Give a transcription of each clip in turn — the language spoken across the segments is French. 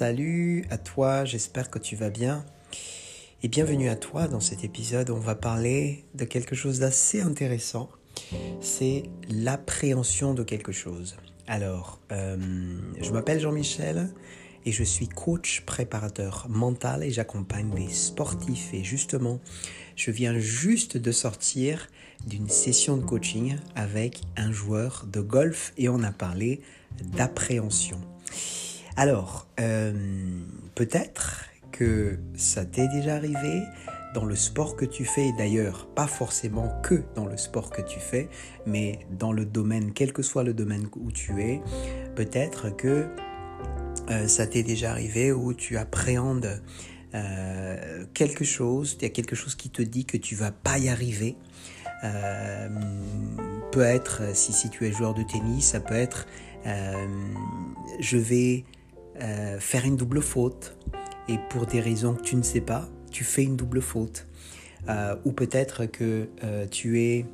Salut à toi, j'espère que tu vas bien. Et bienvenue à toi dans cet épisode. On va parler de quelque chose d'assez intéressant. C'est l'appréhension de quelque chose. Alors, euh, je m'appelle Jean-Michel et je suis coach préparateur mental et j'accompagne des sportifs. Et justement, je viens juste de sortir d'une session de coaching avec un joueur de golf et on a parlé d'appréhension. Alors, euh, peut-être que ça t'est déjà arrivé dans le sport que tu fais, d'ailleurs pas forcément que dans le sport que tu fais, mais dans le domaine, quel que soit le domaine où tu es, peut-être que euh, ça t'est déjà arrivé où tu appréhendes euh, quelque chose, il y a quelque chose qui te dit que tu vas pas y arriver. peut être, si, si tu es joueur de tennis, ça peut être je vais euh, faire une double faute et pour des raisons que tu ne sais pas, tu fais une double faute. Euh, ou peut-être que euh, tu es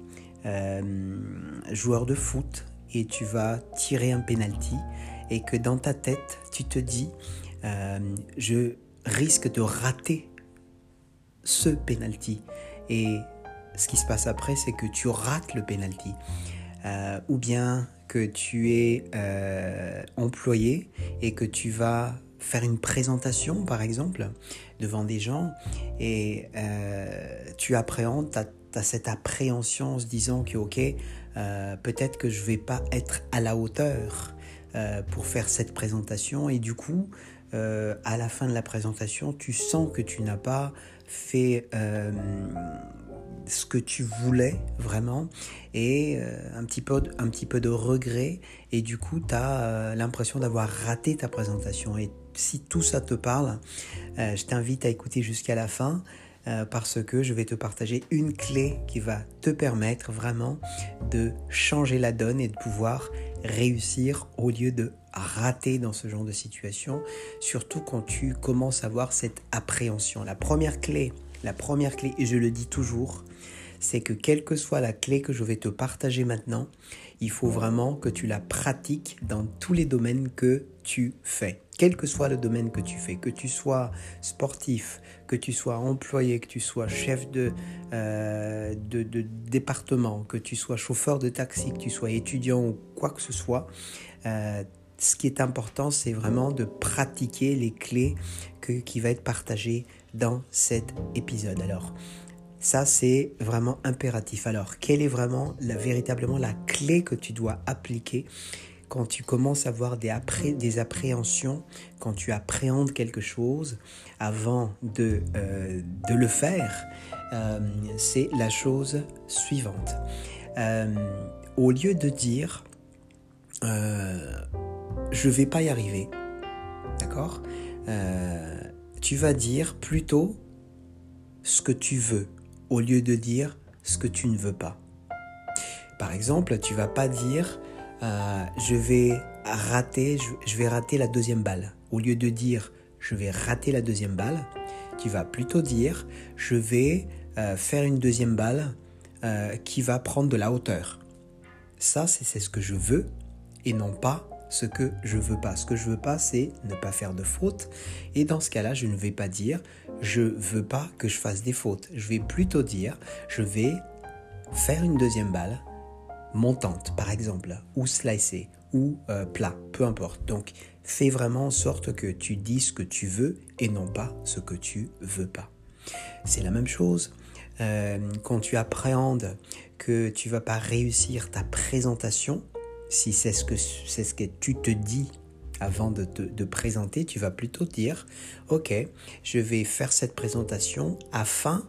joueur de foot et tu vas tirer un penalty et que dans ta tête, tu te dis, je risque de rater ce penalty. Et ce qui se passe après, c'est que tu rates le penalty. ou bien que tu es euh, employé et que tu vas faire une présentation, par exemple, devant des gens, et euh, tu appréhendes, tu as, cette appréhension en se disant que, ok, euh, peut-être que je vais pas être à la hauteur pour faire cette présentation, et du coup, à la fin de la présentation, tu sens que tu n'as pas fait ce que tu voulais vraiment et euh, un, petit peu, un petit peu de regret et du coup tu as euh, l'impression d'avoir raté ta présentation et si tout ça te parle euh, je t'invite à écouter jusqu'à la fin parce que je vais te partager une clé qui va te permettre vraiment de changer la donne et de pouvoir réussir au lieu de rater dans ce genre de situation, surtout quand tu commences à avoir cette appréhension. La première clé la première clé, et je le dis toujours, c'est que quelle que soit la clé que je vais te partager maintenant, il faut vraiment que tu la pratiques dans tous les domaines que tu fais. Quel que soit le domaine que tu fais, que tu sois sportif, que tu sois employé, que tu sois chef de, euh, département, que tu sois chauffeur de taxi, que tu sois étudiant ou quoi que ce soit, euh, ce qui est important, c'est vraiment de pratiquer les clés qui va être partagées dans cet épisode. Alors, ça, c'est vraiment impératif. Alors, quelle est vraiment la, véritablement la clé que tu dois appliquer quand tu commences à avoir des, appréhensions, quand tu appréhendes quelque chose avant de, euh, de le faire euh, C'est la chose suivante. Euh, au lieu de dire je vais pas y arriver, d'accord tu vas dire plutôt ce que tu veux au lieu de dire ce que tu ne veux pas. Par exemple, tu vas pas dire euh, je vais rater, je, vais rater la deuxième balle. Au lieu de dire je vais rater la deuxième balle, tu vas plutôt dire je vais euh, faire une deuxième balle euh, qui va prendre de la hauteur. Ça, c'est ce que je veux et non pas ce que je veux pas. Ce que je veux pas, c'est ne pas faire de fautes. Et dans ce cas-là, je ne vais pas dire je veux pas que je fasse des fautes. Je vais plutôt dire je vais faire une deuxième balle montante, par exemple, ou slicée, ou euh, plat, peu importe. Donc, fais vraiment en sorte que tu dis ce que tu veux et non pas ce que tu veux pas. C'est la même chose euh, quand tu appréhendes que tu vas pas réussir ta présentation si c'est ce, que, c'est ce que tu te dis avant de te présenter, tu vas plutôt dire, OK, je vais faire cette présentation afin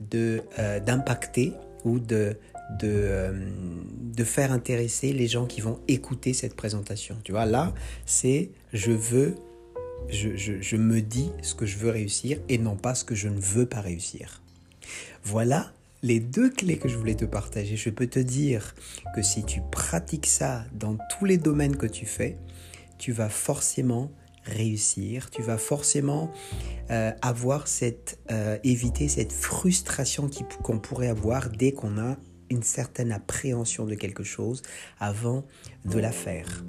de, euh, d'impacter ou de, de, euh, de faire intéresser les gens qui vont écouter cette présentation. Tu vois, là, c'est je veux, je, je me dis ce que je veux réussir et non pas ce que je ne veux pas réussir. Voilà les deux clés que je voulais te partager, je peux te dire que si tu pratiques ça dans tous les domaines que tu fais, tu vas forcément réussir, tu vas forcément euh, avoir cette, euh, éviter cette frustration qu'on pourrait avoir dès qu'on a une certaine appréhension de quelque chose avant de la faire.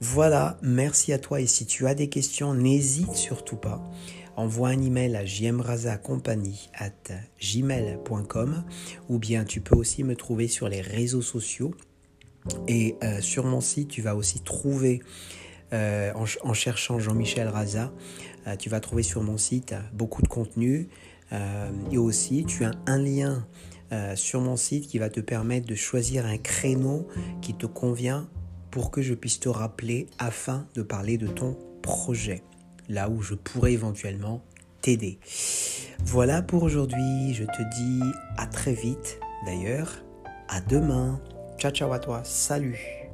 Voilà, merci à toi et si tu as des questions, n'hésite surtout pas. Envoie un email à gmail.com ou bien tu peux aussi me trouver sur les réseaux sociaux. Et euh, sur mon site, tu vas aussi trouver, euh, en, cherchant Jean-Michel Raza, euh, tu vas trouver sur mon site beaucoup de contenu. et aussi, tu as un lien sur mon site qui va te permettre de choisir un créneau qui te convient pour que je puisse te rappeler afin de parler de ton projet, là où je pourrais éventuellement t'aider. Voilà pour aujourd'hui, je te dis à très vite d'ailleurs, à demain. Ciao ciao à toi, salut